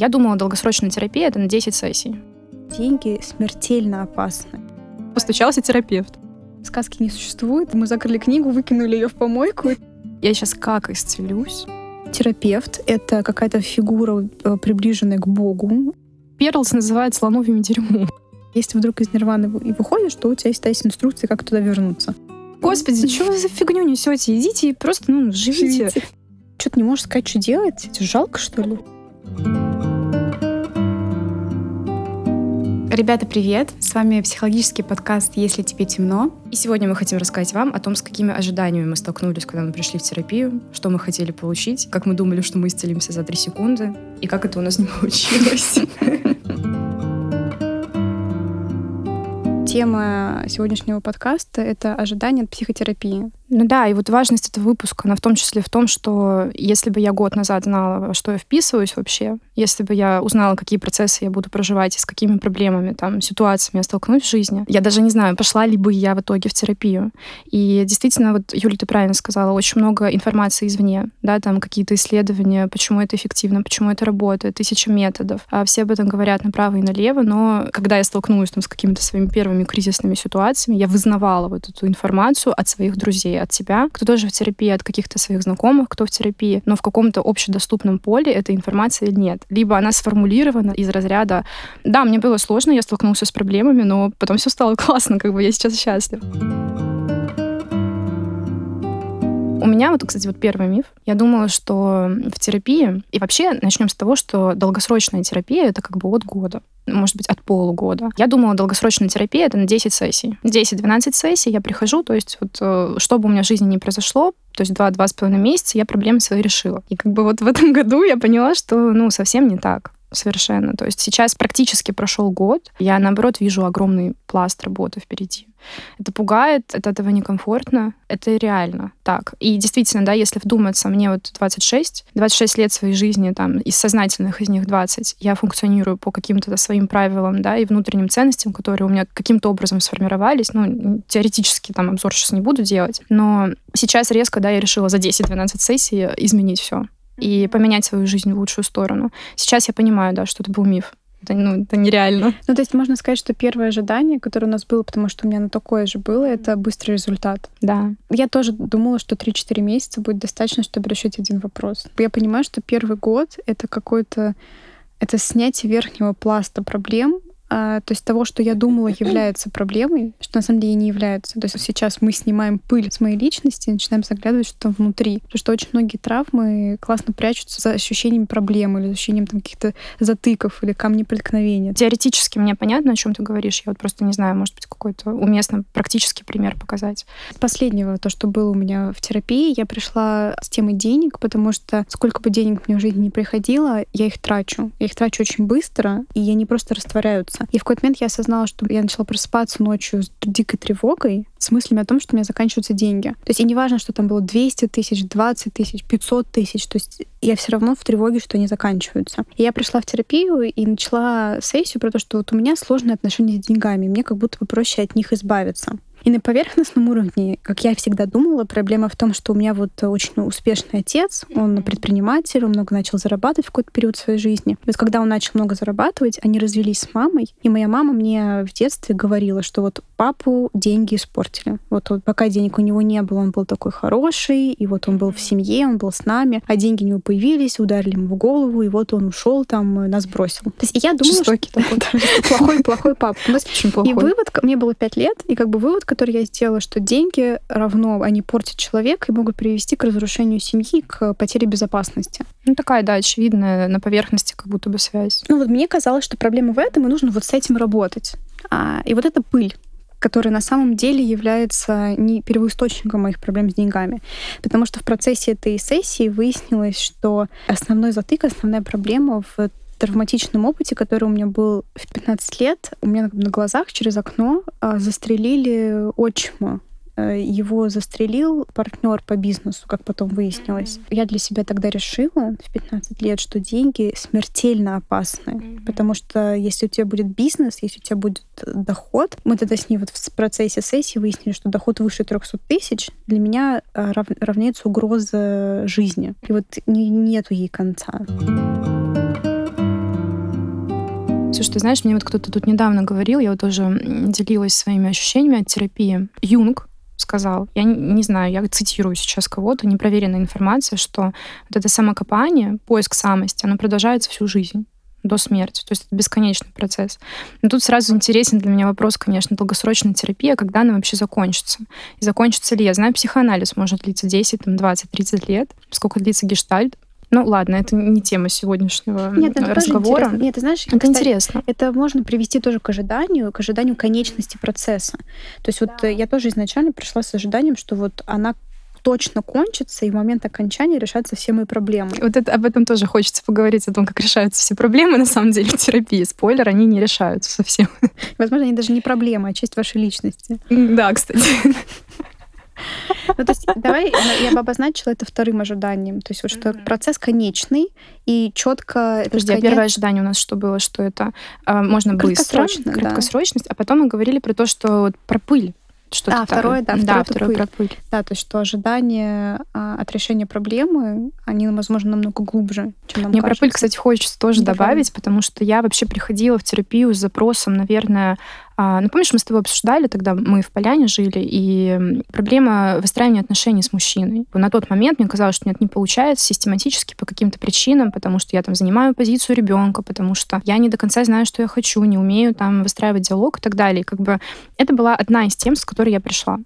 Я думала, долгосрочная терапия — это на 10 сессий. Деньги смертельно опасны. Постучался терапевт. Сказки не существует. Мы закрыли книгу, выкинули ее в помойку. Я сейчас как исцелюсь? Терапевт — это какая-то фигура, э, приближенная к Богу. Перлс называет слоновьими дерьмом. Если вдруг из нирваны и выходишь, то у тебя есть, есть инструкции, как туда вернуться. Господи, что вы за фигню несете? Идите и просто, ну, живите. живите. Что-то не можешь сказать, что делать? Тебе жалко, что ли? Ребята, привет! С вами психологический подкаст «Если тебе темно». И сегодня мы хотим рассказать вам о том, с какими ожиданиями мы столкнулись, когда мы пришли в терапию, что мы хотели получить, как мы думали, что мы исцелимся за три секунды, и как это у нас не получилось. Тема сегодняшнего подкаста — это ожидание от психотерапии. Ну да, и вот важность этого выпуска, она в том числе в том, что если бы я год назад знала, во что я вписываюсь вообще, если бы я узнала, какие процессы я буду проживать и с какими проблемами, там, ситуациями я столкнусь в жизни, я даже не знаю, пошла ли бы я в итоге в терапию. И действительно, вот, Юля, ты правильно сказала, очень много информации извне, да, там какие-то исследования, почему это эффективно, почему это работает, тысяча методов. А все об этом говорят направо и налево, но когда я столкнулась там с какими-то своими первыми кризисными ситуациями, я вызнавала вот эту информацию от своих друзей, от себя, кто тоже в терапии, от каких-то своих знакомых, кто в терапии, но в каком-то общедоступном поле этой информации нет. Либо она сформулирована из разряда «Да, мне было сложно, я столкнулся с проблемами, но потом все стало классно, как бы я сейчас счастлив». У меня вот, кстати, вот первый миф. Я думала, что в терапии... И вообще начнем с того, что долгосрочная терапия — это как бы от года может быть, от полугода. Я думала, долгосрочная терапия — это на 10 сессий. 10-12 сессий я прихожу, то есть вот э, что бы у меня в жизни не произошло, то есть два-два с половиной месяца я проблемы свои решила. И как бы вот в этом году я поняла, что, ну, совсем не так совершенно. То есть сейчас практически прошел год, я, наоборот, вижу огромный пласт работы впереди. Это пугает, от этого некомфортно, это реально так. И действительно, да, если вдуматься, мне вот 26, 26 лет своей жизни, там, из сознательных из них 20, я функционирую по каким-то своим правилам, да, и внутренним ценностям, которые у меня каким-то образом сформировались. Ну, теоретически там обзор сейчас не буду делать, но сейчас резко, да, я решила за 10-12 сессий изменить все и поменять свою жизнь в лучшую сторону. Сейчас я понимаю, да, что это был миф. Это, ну, это нереально. Ну, то есть можно сказать, что первое ожидание, которое у нас было, потому что у меня на такое же было, это быстрый результат. Да. Я тоже думала, что 3-4 месяца будет достаточно, чтобы решить один вопрос. Я понимаю, что первый год — это какой-то это снятие верхнего пласта проблем, то есть того, что я думала является проблемой, что на самом деле не является. То есть сейчас мы снимаем пыль с моей личности и начинаем заглядывать, что там внутри. Потому что очень многие травмы классно прячутся за ощущением проблем или за ощущением там, каких-то затыков или камней преткновения. Теоретически мне понятно, о чем ты говоришь. Я вот просто не знаю, может быть, какой-то уместно практический пример показать. Последнего, то, что было у меня в терапии, я пришла с темой денег, потому что сколько бы денег мне в жизни не приходило, я их трачу. Я их трачу очень быстро, и они просто растворяются просыпаться. И в какой-то момент я осознала, что я начала просыпаться ночью с дикой тревогой, с мыслями о том, что у меня заканчиваются деньги. То есть и не важно, что там было 200 тысяч, 20 тысяч, 500 тысяч, то есть я все равно в тревоге, что они заканчиваются. И я пришла в терапию и начала сессию про то, что вот у меня сложные отношения с деньгами, мне как будто бы проще от них избавиться. И на поверхностном уровне, как я всегда думала, проблема в том, что у меня вот очень успешный отец, он предприниматель, он много начал зарабатывать в какой-то период своей жизни. И вот когда он начал много зарабатывать, они развелись с мамой, и моя мама мне в детстве говорила, что вот папу деньги испортили. Вот, вот пока денег у него не было, он был такой хороший, и вот он был в семье, он был с нами, а деньги у него появились, ударили ему в голову, и вот он ушел там, нас бросил. То есть я думала, Жестокий что плохой-плохой папа. И вывод, мне было пять лет, и как бы вывод, который я сделала, что деньги равно, они портят человека и могут привести к разрушению семьи, к потере безопасности. Ну, такая, да, очевидная на поверхности как будто бы связь. Ну, вот мне казалось, что проблема в этом, и нужно вот с этим работать. А, и вот эта пыль, которая на самом деле является не первоисточником моих проблем с деньгами. Потому что в процессе этой сессии выяснилось, что основной затык, основная проблема в травматичном опыте, который у меня был в 15 лет, у меня на глазах через окно а, застрелили отчима э, его застрелил партнер по бизнесу, как потом выяснилось. Mm-hmm. Я для себя тогда решила в 15 лет, что деньги смертельно опасны. Mm-hmm. Потому что если у тебя будет бизнес, если у тебя будет доход, мы тогда с ней вот в процессе сессии выяснили, что доход выше 300 тысяч для меня э, рав, равняется угроза жизни. И вот не, нету ей конца. Mm-hmm. Слушай, ты знаешь, мне вот кто-то тут недавно говорил, я вот тоже делилась своими ощущениями от терапии. Юнг сказал, я не, не знаю, я цитирую сейчас кого-то, непроверенная информация, что вот это самокопание, поиск самости, оно продолжается всю жизнь до смерти. То есть это бесконечный процесс. Но тут сразу интересен для меня вопрос, конечно, долгосрочная терапия, когда она вообще закончится. И закончится ли? Я знаю, психоанализ может длиться 10, там, 20, 30 лет. Сколько длится гештальт? Ну ладно, это не тема сегодняшнего Нет, это разговора. Нет, ты знаешь, это кстати, интересно. Это можно привести тоже к ожиданию, к ожиданию конечности процесса. То есть вот я тоже изначально пришла с ожиданием, что вот она точно кончится, и в момент окончания решаются все мои проблемы. Вот это, об этом тоже хочется поговорить, о том, как решаются все проблемы, на самом деле, в терапии. Спойлер, они не решаются совсем. Возможно, они даже не проблемы, а часть вашей личности. Да, кстати. Ну, то есть давай я бы обозначила это вторым ожиданием. То есть вот что процесс конечный и четко... Подожди, а первое ожидание у нас что было? Что это э, можно быстро, краткосрочность, а потом мы говорили про то, что вот про пыль что-то а, второе, да, да, второе про пыль. Да, то есть что ожидания а, от решения проблемы, они, возможно, намного глубже, чем нам Мне кажется. про пыль, кстати, хочется тоже Давай. добавить, потому что я вообще приходила в терапию с запросом, наверное, а, ну, помнишь, мы с тобой обсуждали, тогда мы в Поляне жили, и проблема выстраивания отношений с мужчиной. На тот момент мне казалось, что нет, не получается систематически по каким-то причинам, потому что я там занимаю позицию ребенка, потому что я не до конца знаю, что я хочу, не умею там выстраивать диалог и так далее. И как бы это была одна из тем, с которой я пришла.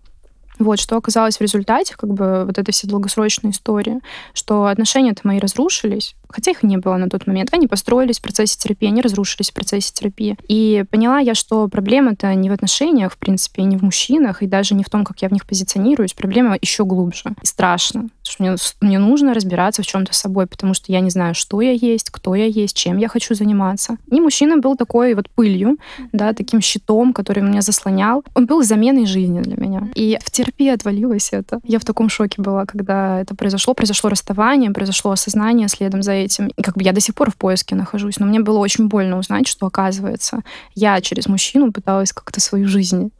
Вот, что оказалось в результате, как бы вот этой всей долгосрочной истории, что отношения-то мои разрушились, хотя их не было на тот момент. Они построились в процессе терапии, они разрушились в процессе терапии. И поняла я, что проблема-то не в отношениях, в принципе, и не в мужчинах, и даже не в том, как я в них позиционируюсь. Проблема еще глубже. И страшно. Что мне, мне нужно разбираться в чем-то с собой, потому что я не знаю, что я есть, кто я есть, чем я хочу заниматься. И мужчина был такой вот пылью, да, таким щитом, который меня заслонял. Он был заменой жизни для меня. И в терапии отвалилось это. Я в таком шоке была, когда это произошло. Произошло расставание, произошло осознание следом за этим. И как бы я до сих пор в поиске нахожусь, но мне было очень больно узнать, что, оказывается, я через мужчину пыталась как-то свою жизнь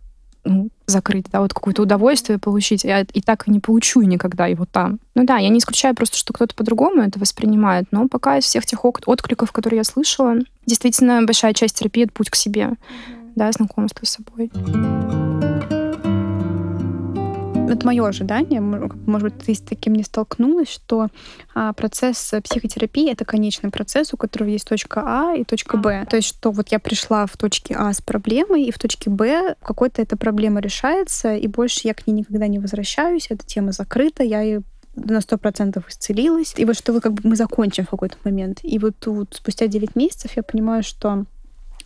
ну, закрыть, да, вот какое-то удовольствие получить. Я и так и не получу никогда его там. Ну да, я не исключаю просто, что кто-то по-другому это воспринимает, но пока из всех тех откликов, которые я слышала, действительно большая часть терапии — это путь к себе, mm-hmm. да, знакомство с собой это мое ожидание, может быть, ты с таким не столкнулась, что а, процесс психотерапии — это конечный процесс, у которого есть точка А и точка Б. То есть, что вот я пришла в точке А с проблемой, и в точке Б какой-то эта проблема решается, и больше я к ней никогда не возвращаюсь, эта тема закрыта, я ее на сто процентов исцелилась. И вот что вы как бы мы закончим в какой-то момент. И вот тут спустя 9 месяцев я понимаю, что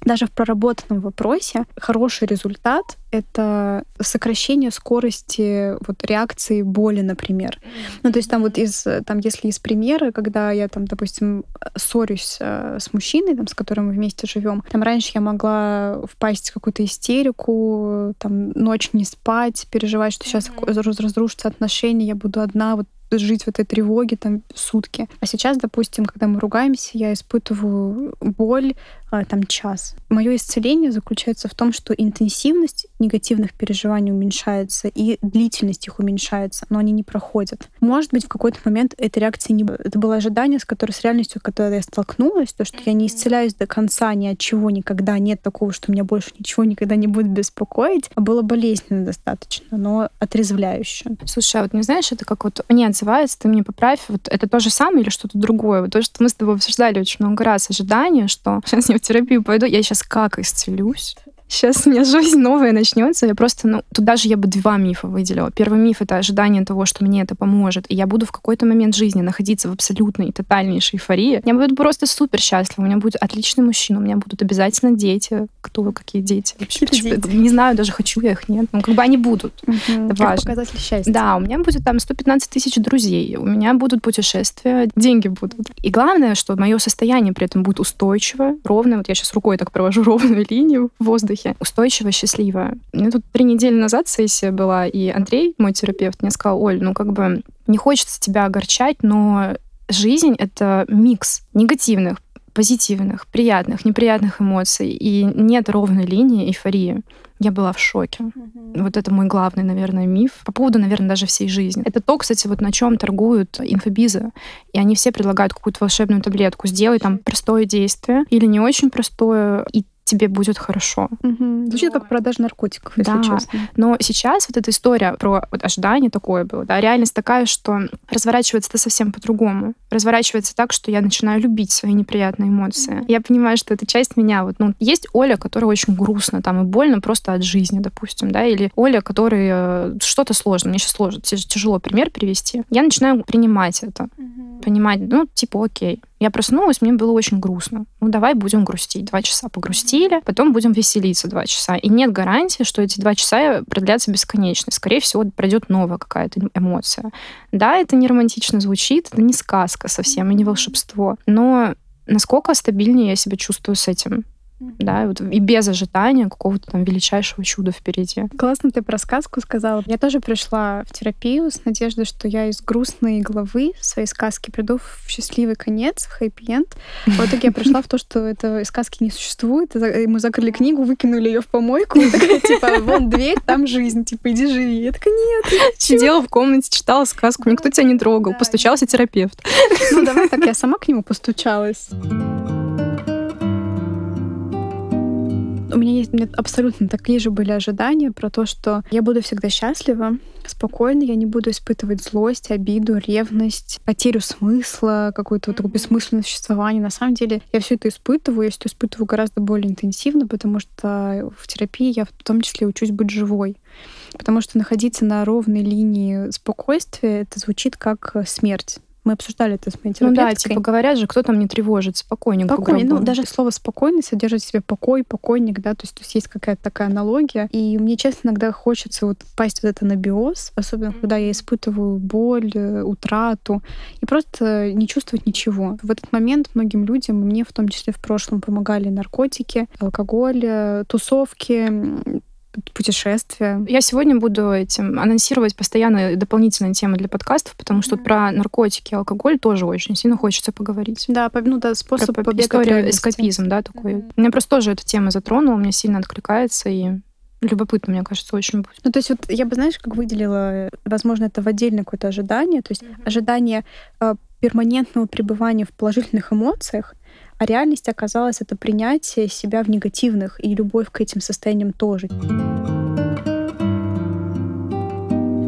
даже в проработанном вопросе хороший результат — это сокращение скорости вот, реакции боли, например. Ну, то есть там вот из, там, если из примера, когда я там, допустим, ссорюсь э, с мужчиной, там, с которым мы вместе живем, там раньше я могла впасть в какую-то истерику, там, ночь не спать, переживать, что сейчас mm-hmm. разрушатся отношения, я буду одна, вот жить в этой тревоге там сутки. А сейчас, допустим, когда мы ругаемся, я испытываю боль там час. Мое исцеление заключается в том, что интенсивность негативных переживаний уменьшается и длительность их уменьшается, но они не проходят. Может быть, в какой-то момент этой реакции не было. Это было ожидание, с которой с реальностью, когда я столкнулась, то, что я не исцеляюсь до конца ни от чего никогда, нет такого, что меня больше ничего никогда не будет беспокоить, а было болезненно достаточно, но отрезвляюще. Слушай, а вот не знаешь, это как вот мне отзывается, ты мне поправь, вот это то же самое или что-то другое? Вот то, что мы с тобой обсуждали очень много раз, ожидание, что сейчас не терапию пойду, я сейчас как исцелюсь? Сейчас у меня жизнь новая начнется. Я просто, ну, тут даже я бы два мифа выделила. Первый миф — это ожидание того, что мне это поможет, и я буду в какой-то момент жизни находиться в абсолютной, тотальнейшей эйфории. Я буду просто супер счастлива. У меня будет отличный мужчина, у меня будут обязательно дети. Кто, какие дети? Вообще, дети. Не знаю, даже хочу я их, нет. Ну, как бы они будут. Угу. Это важно. показатель счастья. Да, у меня будет там 115 тысяч друзей, у меня будут путешествия, деньги будут. И главное, что мое состояние при этом будет устойчивое, ровное. Вот я сейчас рукой так провожу ровную линию в воздухе воздухе, устойчивая, счастливая. У меня тут три недели назад сессия была, и Андрей, мой терапевт, мне сказал, Оль, ну как бы не хочется тебя огорчать, но жизнь — это микс негативных позитивных, приятных, неприятных эмоций, и нет ровной линии эйфории. Я была в шоке. Mm-hmm. Вот это мой главный, наверное, миф по поводу, наверное, даже всей жизни. Это то, кстати, вот на чем торгуют инфобизы. И они все предлагают какую-то волшебную таблетку. Сделай там простое действие или не очень простое, и тебе будет хорошо. Угу. Звучит как продажа наркотиков, если да. честно. Но сейчас вот эта история про вот ожидание такое было, да, реальность такая, что разворачивается это совсем по-другому. Разворачивается так, что я начинаю любить свои неприятные эмоции. Я понимаю, что это часть меня. Вот, ну, есть Оля, которая очень грустно там и больно просто от жизни, допустим, да, или Оля, которой э, что-то сложно, мне сейчас сложно, тяжело пример привести. Я начинаю принимать это, угу. Понимать, ну, типа, окей, я проснулась, мне было очень грустно. Ну, давай будем грустить. Два часа погрустили, потом будем веселиться два часа. И нет гарантии, что эти два часа продлятся бесконечно. Скорее всего, пройдет новая какая-то эмоция. Да, это не романтично звучит, это не сказка совсем и не волшебство. Но насколько стабильнее я себя чувствую с этим? Да, вот и без ожидания какого-то там величайшего чуда впереди. Классно ты про сказку сказала. Я тоже пришла в терапию с надеждой, что я из грустной головы своей сказки приду в счастливый конец, в хэппи-энд. В итоге я пришла в то, что этой сказки не существует. И мы закрыли книгу, выкинули ее в помойку. И такая, типа, вон дверь, там жизнь, типа, иди живи. Я такая, нет, Сидела в комнате, читала сказку, никто тебя не трогал, постучался терапевт. Ну, давай так, я сама к нему постучалась. Меня есть у меня абсолютно такие же были ожидания про то, что я буду всегда счастлива, спокойно, я не буду испытывать злость, обиду, ревность, потерю смысла, какое-то вот такое бессмысленное существование. На самом деле я все это испытываю, я все это испытываю гораздо более интенсивно, потому что в терапии я в том числе учусь быть живой. Потому что находиться на ровной линии спокойствия, это звучит как смерть. Мы обсуждали это с моей Ну да, типа говорят же, кто там не тревожит, спокойник. Покойник. Ну, даже слово спокойный содержит в себе покой, покойник, да, то есть, то есть есть какая-то такая аналогия. И мне, честно, иногда хочется вот впасть в это на биоз, особенно когда я испытываю боль, э, утрату, и просто не чувствовать ничего. В этот момент многим людям, мне в том числе в прошлом, помогали наркотики, алкоголь, э, тусовки, путешествия. Я сегодня буду этим анонсировать постоянно дополнительные темы для подкастов, потому что mm-hmm. про наркотики и алкоголь тоже очень сильно хочется поговорить. Да, ну да, способ про побега история, эскапизм, да, такой. Mm-hmm. Меня просто тоже эта тема затронула, мне сильно откликается, и Любопытно, мне кажется, очень будет. Ну, то есть вот я бы, знаешь, как выделила, возможно, это в отдельное какое-то ожидание, то есть mm-hmm. ожидание э, перманентного пребывания в положительных эмоциях, а реальность оказалась это принятие себя в негативных и любовь к этим состояниям тоже.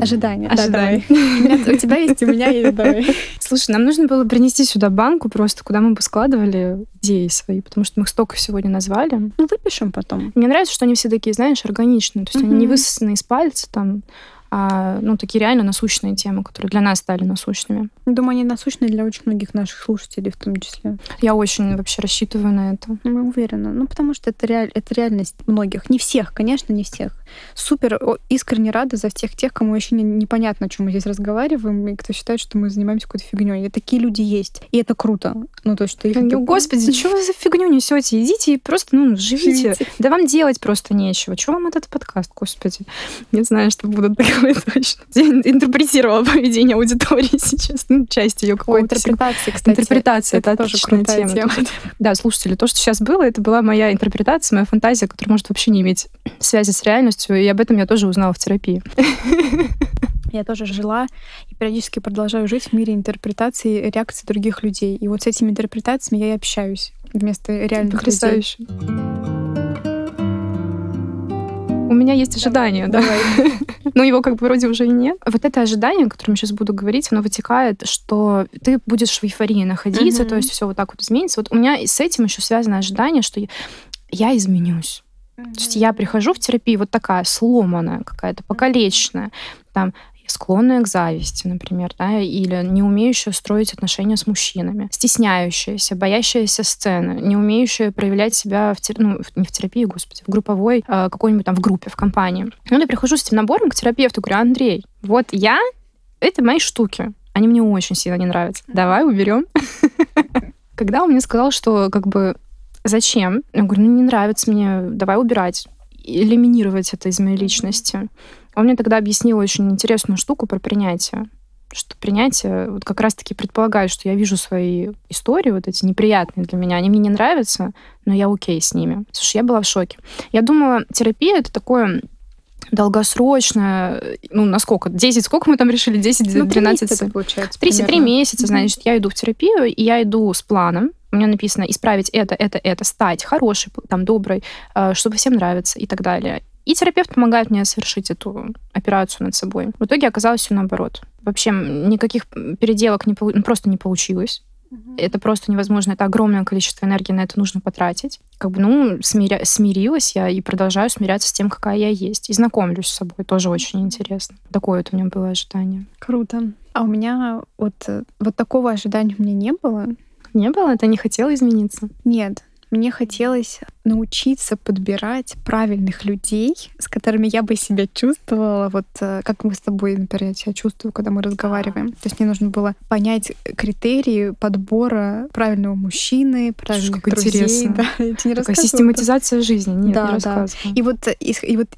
Ожидания. Ожидания. Да, у тебя есть, у меня есть, давай. Слушай, нам нужно было принести сюда банку просто, куда мы бы складывали идеи свои, потому что мы их столько сегодня назвали. Ну, выпишем потом. Мне нравится, что они все такие, знаешь, органичные. То есть они не высосаны из пальца, там, а, ну, такие реально насущные темы, которые для нас стали насущными. Думаю, они насущные для очень многих наших слушателей в том числе. Я очень вообще рассчитываю на это. Мы уверена. Ну, потому что это, реаль... это реальность многих. Не всех, конечно, не всех. Супер искренне рада за всех тех, кому еще не, непонятно, о чем мы здесь разговариваем, и кто считает, что мы занимаемся какой-то фигней. И такие люди есть. И это круто. Ну, то, что их... Ну, господи, что вы за фигню несете? Идите и просто, ну, живите. живите. Да вам делать просто нечего. Чего вам этот подкаст, господи? Не знаю, что будут такое точно. Интерпретировала поведение аудитории сейчас. Ну, часть ее какой-то. Интерпретация, кстати. Интерпретация, это, это отличная тема. тема. Да, слушатели, то, что сейчас было, это была моя интерпретация, моя фантазия, которая может вообще не иметь связи с реальностью, и об этом я тоже узнала в терапии. Я тоже жила и периодически продолжаю жить в мире интерпретаций и реакций других людей. И вот с этими интерпретациями я и общаюсь вместо реальных Потрясающе. людей. У меня есть ожидание, да. Но его как бы вроде уже и нет. Вот это ожидание, о котором я сейчас буду говорить, оно вытекает, что ты будешь в эйфории находиться, то есть все вот так вот изменится. Вот у меня с этим еще связано ожидание, что я изменюсь. То есть я прихожу в терапию вот такая сломанная какая-то, покалеченная. Там склонная к зависти, например, да, или не умеющая строить отношения с мужчинами, стесняющаяся, боящаяся сцены, не умеющая проявлять себя в, ну, не в терапии, господи, в групповой, э, какой-нибудь там в группе, в компании. Ну, я прихожу с этим набором к терапевту, говорю, Андрей, вот я, это мои штуки, они мне очень сильно не нравятся. Давай уберем. Когда он мне сказал, что как бы зачем? Я говорю, ну не нравится мне, давай убирать элиминировать это из моей личности. Он мне тогда объяснил очень интересную штуку про принятие. что принятие вот как раз-таки предполагает, что я вижу свои истории, вот эти неприятные для меня, они мне не нравятся, но я окей с ними. Слушай, я была в шоке. Я думала, терапия — это такое долгосрочная, ну, насколько? 10, сколько мы там решили? 10, ну, 12? Месяца, получается, 33 месяца, значит, я иду в терапию, и я иду с планом, у меня написано исправить это, это, это, стать хорошей, там, доброй, э, чтобы всем нравится и так далее. И терапевт помогает мне совершить эту операцию над собой. В итоге оказалось все наоборот. Вообще никаких переделок не, ну, просто не получилось. Угу. Это просто невозможно. Это огромное количество энергии, на это нужно потратить. Как бы, ну, смиря... смирилась я и продолжаю смиряться с тем, какая я есть. И знакомлюсь с собой. Тоже очень интересно. Такое вот у меня было ожидание. Круто. А у меня вот, вот такого ожидания у меня не было. Не было? Ты не хотела измениться? Нет. Мне хотелось научиться подбирать правильных людей, с которыми я бы себя чувствовала, вот э, как мы с тобой, например, я себя чувствую, когда мы разговариваем. То есть мне нужно было понять критерии подбора правильного мужчины, правильных как друзей. Интересно. Да, я тебе не Такая систематизация жизни. Нет, да, не да. И вот, и, и вот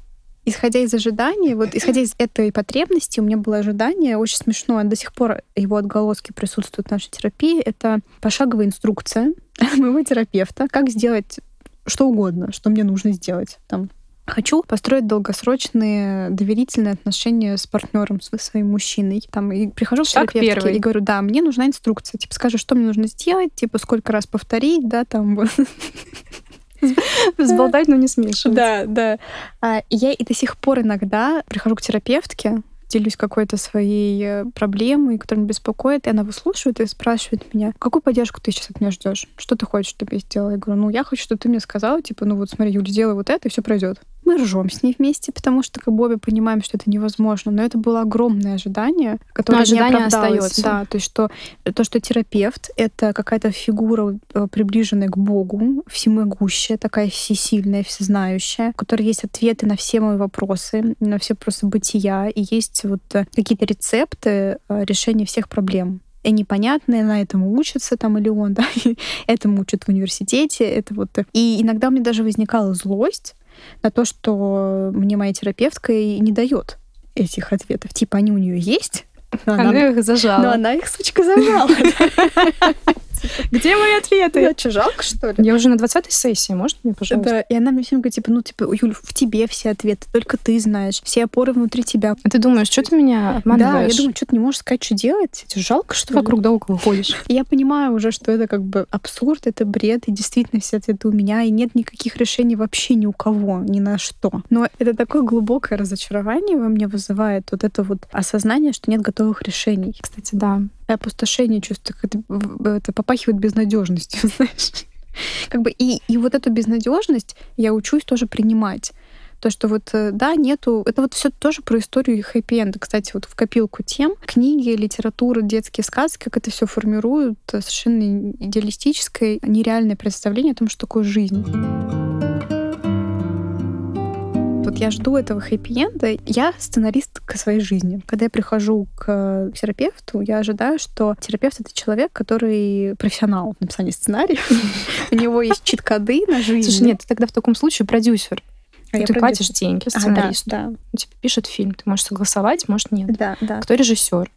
исходя из ожиданий, вот исходя из этой потребности, у меня было ожидание очень смешное, до сих пор его отголоски присутствуют в нашей терапии. Это пошаговая инструкция моего терапевта, как сделать что угодно, что мне нужно сделать. Там, Хочу построить долгосрочные доверительные отношения с партнером, с своим мужчиной. Там, и прихожу Шаг к терапевтке первый. и говорю, да, мне нужна инструкция. Типа, скажи, что мне нужно сделать, типа, сколько раз повторить, да, там. Взболтать, но не смешивать. Да, да. А, я и до сих пор иногда прихожу к терапевтке, делюсь какой-то своей э, проблемой, которая меня беспокоит, и она выслушивает и спрашивает меня, какую поддержку ты сейчас от меня ждешь? Что ты хочешь, чтобы я сделала? Я говорю, ну, я хочу, чтобы ты мне сказала, типа, ну вот смотри, Юля, сделай вот это, и все пройдет. Мы ржем с ней вместе, потому что как бы обе понимаем, что это невозможно. Но это было огромное ожидание, которое Но ожидание не остается. Да, то есть что то, что терапевт — это какая-то фигура, э, приближенная к Богу, всемогущая, такая всесильная, всезнающая, у которой есть ответы на все мои вопросы, на все вопросы бытия, и есть вот э, какие-то рецепты э, решения всех проблем и непонятные, на этом учится там или он, да, этому учат в университете, это вот. И иногда у меня даже возникала злость, на то, что мне моя терапевтка и не дает этих ответов. Типа они у нее есть, но она, она их зажала. Но она их, сучка, зажала. Где мои ответы? Я что, жалко, что ли? Я уже на 20-й сессии, может мне, пожалуйста? Да, и она мне всем говорит, типа, ну, типа, Юль, в тебе все ответы, только ты знаешь, все опоры внутри тебя. А ты думаешь, что ты меня обманываешь? Да, я думаю, что ты не можешь сказать, что делать? Тебе жалко, что вокруг да около ходишь? Я понимаю уже, что это как бы абсурд, это бред, и действительно все ответы у меня, и нет никаких решений вообще ни у кого, ни на что. Но это такое глубокое разочарование во мне вызывает вот это вот осознание, что нет готовых решений. Кстати, да опустошение чувства, это, это попахивает безнадежностью, знаешь. Как бы и, и вот эту безнадежность я учусь тоже принимать. То, что вот, э, да, нету... Это вот все тоже про историю хэппи-энда. Кстати, вот в копилку тем книги, литература, детские сказки, как это все формируют э, совершенно идеалистическое, нереальное представление о том, что такое жизнь. Вот я жду этого хэппи-энда. Я сценарист к своей жизни. Когда я прихожу к терапевту, я ожидаю, что терапевт — это человек, который профессионал в написании сценария. У него есть чит-коды на жизнь. Слушай, нет, ты тогда в таком случае продюсер. А ты платишь деньги сценаристу. А, да, да. Он тебе пишет фильм. Ты можешь согласовать, может, нет. Да, да. Кто режиссер?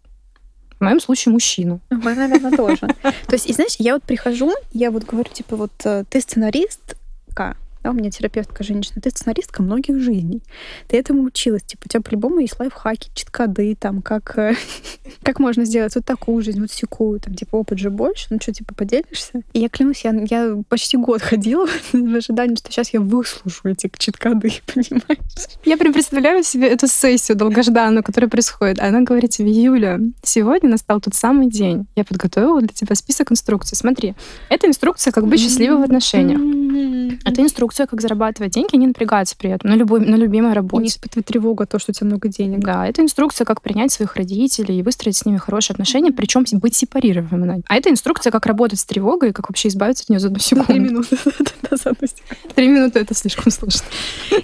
В моем случае мужчина. В моем, наверное, тоже. То есть, и знаешь, я вот прихожу, я вот говорю, типа, вот э, ты сценаристка, да, у меня терапевтка женщина, ты сценаристка многих жизней. Ты этому училась. Типа, у тебя по-любому есть лайфхаки, читкоды, там, как, э, как можно сделать вот такую жизнь, вот секую, там, типа, опыт же больше, ну что, типа, поделишься? И я клянусь, я, я почти год ходила в ожидании, что сейчас я выслушаю эти читкоды, понимаешь? Я прям представляю себе эту сессию долгожданную, которая происходит. Она говорит тебе, Юля, сегодня настал тот самый день. Я подготовила для тебя список инструкций. Смотри, это инструкция, как быть счастливой в отношениях. Это инструкция, как зарабатывать деньги, не напрягаться при этом на, любой, на любимой работе. И не испытывать тревогу о том, что у тебя много денег. Да, это инструкция, как принять своих родителей и выстроить с ними хорошие отношения, причем быть сепарированными. А это инструкция, как работать с тревогой и как вообще избавиться от нее за одну секунду. Три минуты. Три минуты — это слишком сложно.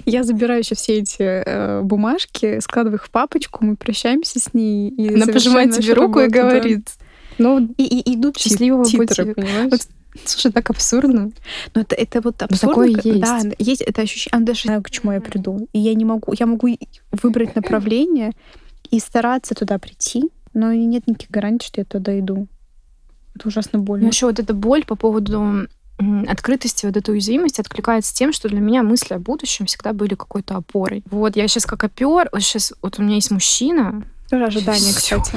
Я забираю еще все эти э, бумажки, складываю их в папочку, мы прощаемся с ней. Она пожимает тебе руку и говорит, ну, и, и идут счастливого пути. Понимаешь? Слушай, так абсурдно. Но это, это вот ну, абсурдно. Но такое есть. Да, есть это ощущение. Я даже знаю, к чему я приду. И я не могу, я могу выбрать направление и стараться туда прийти, Но нет никаких гарантий, что я туда иду. Это ужасно больно. Ну, еще вот эта боль по поводу открытости, вот эта уязвимость откликается тем, что для меня мысли о будущем всегда были какой-то опорой. Вот я сейчас как опер, вот сейчас вот у меня есть мужчина, тоже ожидание, кстати.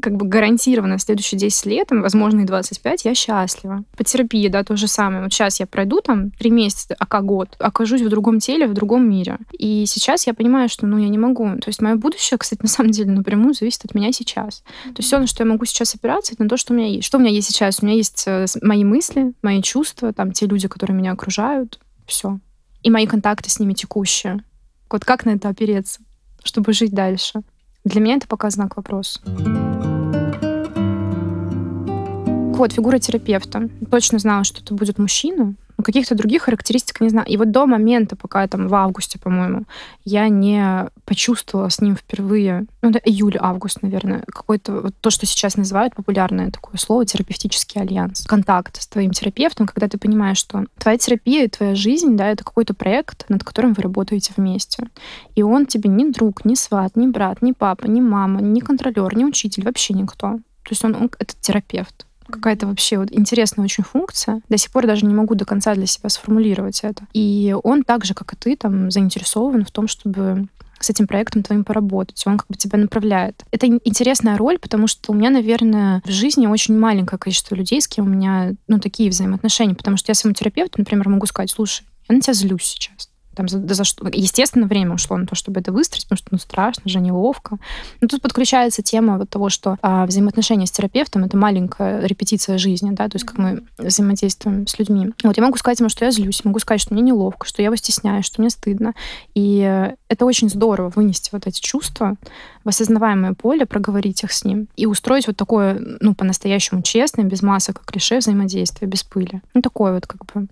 Как бы гарантированно следующие 10 лет, возможно, и 25, я счастлива. По терапии, да, то же самое. Вот сейчас я пройду там 3 месяца, а как год, окажусь в другом теле, в другом мире. И сейчас я понимаю, что, ну, я не могу. То есть мое будущее, кстати, на самом деле напрямую зависит от меня сейчас. То есть все, на что я могу сейчас опираться, это на то, что у меня есть. Что у меня есть сейчас? У меня есть э, мои мысли, мои чувства, там, те люди, которые меня окружают. Все. И мои контакты с ними текущие. Вот как на это опереться, чтобы жить дальше? Для меня это пока знак вопроса. Вот, фигура терапевта. Точно знала, что это будет мужчина, каких-то других характеристик не знаю. И вот до момента, пока там в августе, по-моему, я не почувствовала с ним впервые, ну, это июль-август, наверное, какой-то вот то, что сейчас называют популярное такое слово, терапевтический альянс. Контакт с твоим терапевтом, когда ты понимаешь, что твоя терапия, твоя жизнь, да, это какой-то проект, над которым вы работаете вместе. И он тебе ни друг, ни сват, ни брат, ни папа, ни мама, ни контролер, ни учитель, вообще никто. То есть он, он это терапевт какая-то вообще вот интересная очень функция. До сих пор даже не могу до конца для себя сформулировать это. И он так же, как и ты, там заинтересован в том, чтобы с этим проектом твоим поработать. Он как бы тебя направляет. Это интересная роль, потому что у меня, наверное, в жизни очень маленькое количество людей, с кем у меня, ну, такие взаимоотношения. Потому что я своему терапевту, например, могу сказать, слушай, я на тебя злюсь сейчас там, за, за что... Естественно, время ушло на то, чтобы это выстроить, потому что ну, страшно же, неловко. Но тут подключается тема вот того, что а, взаимоотношения с терапевтом — это маленькая репетиция жизни, да, то есть как мы взаимодействуем с людьми. Вот я могу сказать ему, что я злюсь, могу сказать, что мне неловко, что я его стесняюсь, что мне стыдно. И это очень здорово вынести вот эти чувства в осознаваемое поле, проговорить их с ним и устроить вот такое, ну, по-настоящему честное, без масок и клише взаимодействие, без пыли. Ну, такое вот как бы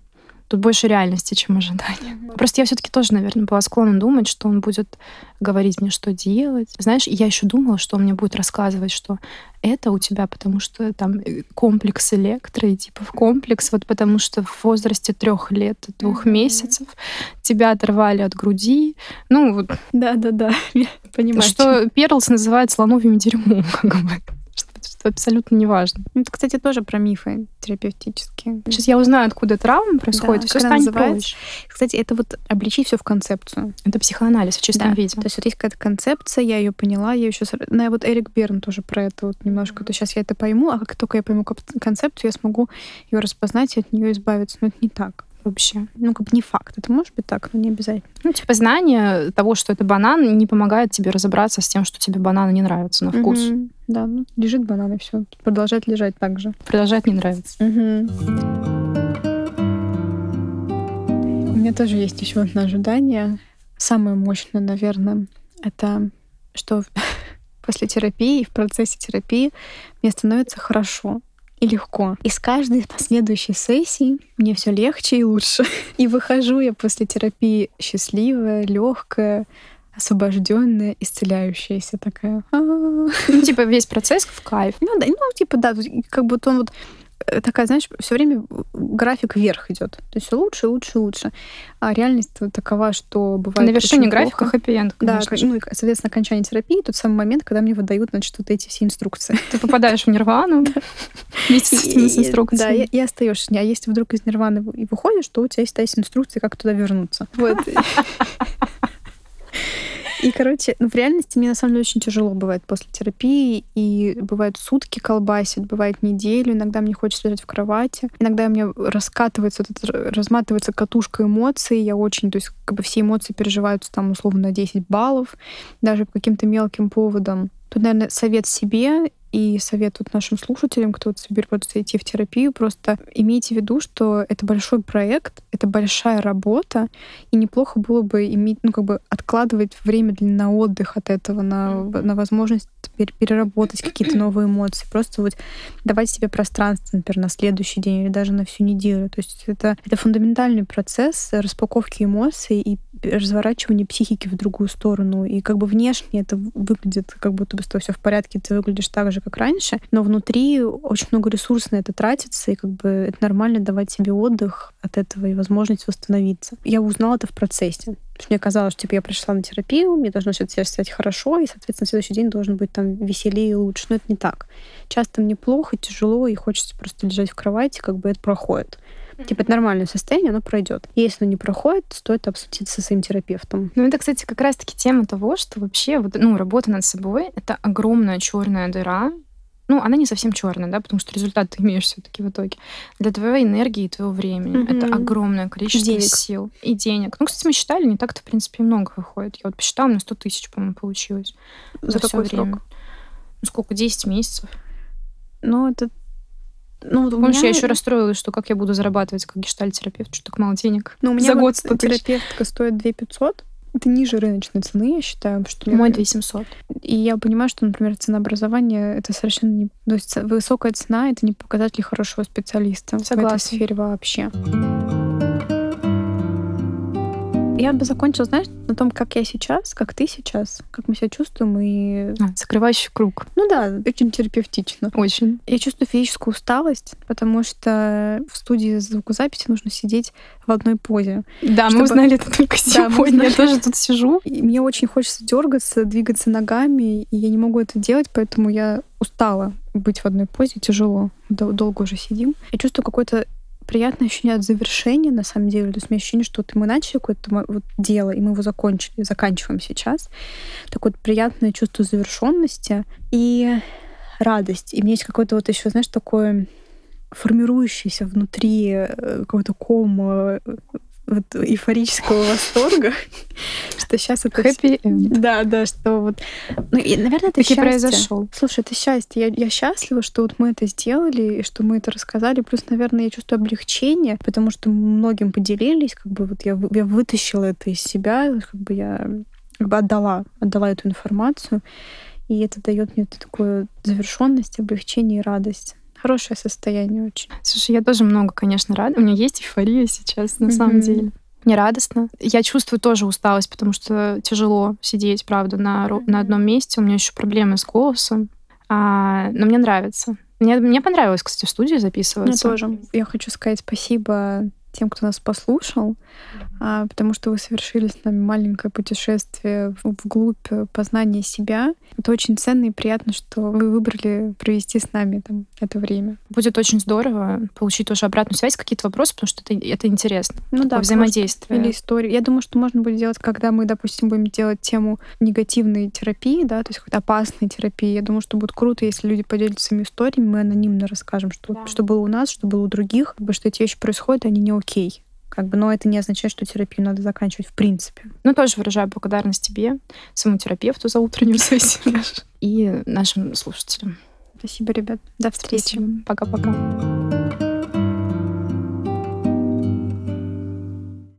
Тут больше реальности, чем ожидания. Mm-hmm. Просто я все-таки тоже, наверное, была склонна думать, что он будет говорить мне, что делать. Знаешь, я еще думала, что он мне будет рассказывать, что это у тебя, потому что там э, комплекс электро, и типа в комплекс, вот потому что в возрасте трех лет, двух mm-hmm. месяцев тебя оторвали от груди. Ну, вот. Да-да-да, понимаю. Что Перлс называет слоновьим дерьмом, как бы что абсолютно не важно. Это, кстати, тоже про мифы терапевтические. Сейчас я узнаю, откуда травма происходит, да, все станет называется. проще. Кстати, это вот обличить все в концепцию. Это психоанализ в чистом да. виде. То есть вот есть какая-то концепция, я ее поняла, я еще... Ну, вот Эрик Берн тоже про это вот немножко. То сейчас я это пойму, а как только я пойму концепцию, я смогу ее распознать и от нее избавиться. Но это не так вообще. Ну, как бы не факт. Это может быть так, но не обязательно. Ну, типа, знание того, что это банан, не помогает тебе разобраться с тем, что тебе бананы не нравятся на вкус. Угу. Да, ну, лежит банан, и все. Продолжает лежать так же. Продолжает не нравиться. Угу. У меня тоже есть еще одно ожидание. Самое мощное, наверное, это что после терапии, в процессе терапии мне становится хорошо и легко. И с каждой последующей сессии мне все легче и лучше. И выхожу я после терапии счастливая, легкая, освобожденная, исцеляющаяся такая. Ну, типа весь процесс в кайф. Ну да, ну типа да, как будто он вот Э, такая, знаешь, все время график вверх идет. То есть все лучше, лучше, лучше. А реальность такова, что бывает. На вершине графика хэппи-энд, Да, ну и, соответственно, окончание терапии тот самый момент, когда мне выдают, значит, вот эти все инструкции. Ты попадаешь в нирвану вместе с инструкциями. Да, и остаешься. А если вдруг из нирваны и выходишь, то у тебя есть, есть инструкции, как туда вернуться. Вот. И, короче, ну, в реальности мне на самом деле очень тяжело бывает после терапии. И бывают сутки колбасит, бывает неделю. Иногда мне хочется лежать в кровати. Иногда у меня раскатывается, вот разматывается катушка эмоций. Я очень, то есть как бы все эмоции переживаются там условно на 10 баллов, даже по каким-то мелким поводам. Тут, наверное, совет себе и совет вот нашим слушателям, кто вот соберется идти в терапию, просто имейте в виду, что это большой проект, это большая работа, и неплохо было бы иметь, ну, как бы откладывать время для, на отдых от этого, на, на возможность переработать какие-то новые эмоции. Просто вот давать себе пространство, например, на следующий день или даже на всю неделю. То есть это, это фундаментальный процесс распаковки эмоций и разворачивания психики в другую сторону. И как бы внешне это выглядит, как будто бы с тобой все в порядке, ты выглядишь так же, как раньше, но внутри очень много ресурсов на это тратится, и как бы это нормально давать себе отдых от этого и возможность восстановиться. Я узнала это в процессе. Мне казалось, что типа, я пришла на терапию, мне должно все стать хорошо, и, соответственно, следующий день должен быть там веселее и лучше. Но это не так. Часто мне плохо, тяжело, и хочется просто лежать в кровати, как бы это проходит. Типа, это нормальное состояние, оно пройдет. Если оно не проходит, стоит обсудиться со своим терапевтом. Ну, это, кстати, как раз-таки тема того, что вообще вот, ну, работа над собой — это огромная черная дыра, ну, она не совсем черная, да, потому что результат ты имеешь все-таки в итоге. Для твоей энергии и твоего времени. Mm-hmm. Это огромное количество денег. сил и денег. Ну, кстати, мы считали, не так-то, в принципе, много выходит. Я вот посчитала, на 100 тысяч, по-моему, получилось. За, за все время. Срок? Ну, сколько? 10 месяцев. Ну, это ну, вот Помнишь, меня... я еще расстроилась, что как я буду зарабатывать как гештальтерапевт, что так мало денег. Ну, у меня За год 100 терапевтка стоит 2 500. Это ниже рыночной цены, я считаю. Что Мой 2700. И я понимаю, что, например, цена образования — это совершенно не... То есть высокая цена — это не показатель хорошего специалиста Согласна. в этой сфере вообще. Я бы закончила, знаешь, на том, как я сейчас, как ты сейчас, как мы себя чувствуем и... А, закрывающий круг. Ну да, очень терапевтично. Очень. Я чувствую физическую усталость, потому что в студии звукозаписи нужно сидеть в одной позе. Да, чтобы... мы узнали это только сегодня. Да, я тоже тут сижу. И мне очень хочется дергаться, двигаться ногами, и я не могу это делать, поэтому я устала быть в одной позе, тяжело. Долго уже сидим. Я чувствую какой-то приятное ощущение от завершения, на самом деле. То есть у меня ощущение, что вот мы начали какое-то вот дело, и мы его закончили, заканчиваем сейчас. Такое вот приятное чувство завершенности и радость. И меня есть какое-то вот еще, знаешь, такое формирующийся внутри э, какой-то ком э, вот эйфорического восторга, что сейчас это... Happy end. Да, да, что вот... Ну, и, наверное, это счастье. произошел. Слушай, это счастье. Я, я счастлива, что вот мы это сделали, и что мы это рассказали. Плюс, наверное, я чувствую облегчение, потому что многим поделились, как бы вот я, я вытащила это из себя, как бы я как бы отдала, отдала эту информацию. И это дает мне такую завершенность, облегчение и радость хорошее состояние очень. Слушай, я тоже много, конечно, рада. У меня есть эйфория сейчас, на mm-hmm. самом деле. Мне радостно. Я чувствую тоже усталость, потому что тяжело сидеть, правда, на, на одном месте. У меня еще проблемы с голосом. А, но мне нравится. Мне, мне понравилось, кстати, в студии записываться. Мне тоже. Я хочу сказать спасибо тем, кто нас послушал, а, потому что вы совершили с нами маленькое путешествие вглубь познания себя. Это очень ценно и приятно, что вы выбрали провести с нами там это время. Будет очень здорово получить тоже обратную связь, какие-то вопросы, потому что это, это интересно. Ну да, взаимодействие. Или историю. Я думаю, что можно будет делать, когда мы, допустим, будем делать тему негативной терапии, да, то есть какой-то опасной терапии. Я думаю, что будет круто, если люди поделятся своими историями, мы анонимно расскажем, что, да. что было у нас, что было у других, что эти вещи происходят, они не окей. Как бы, но это не означает, что терапию надо заканчивать в принципе. Ну, тоже выражаю благодарность тебе, своему терапевту за утреннюю сессию и нашим слушателям. Спасибо, ребят. До встречи. Пока-пока.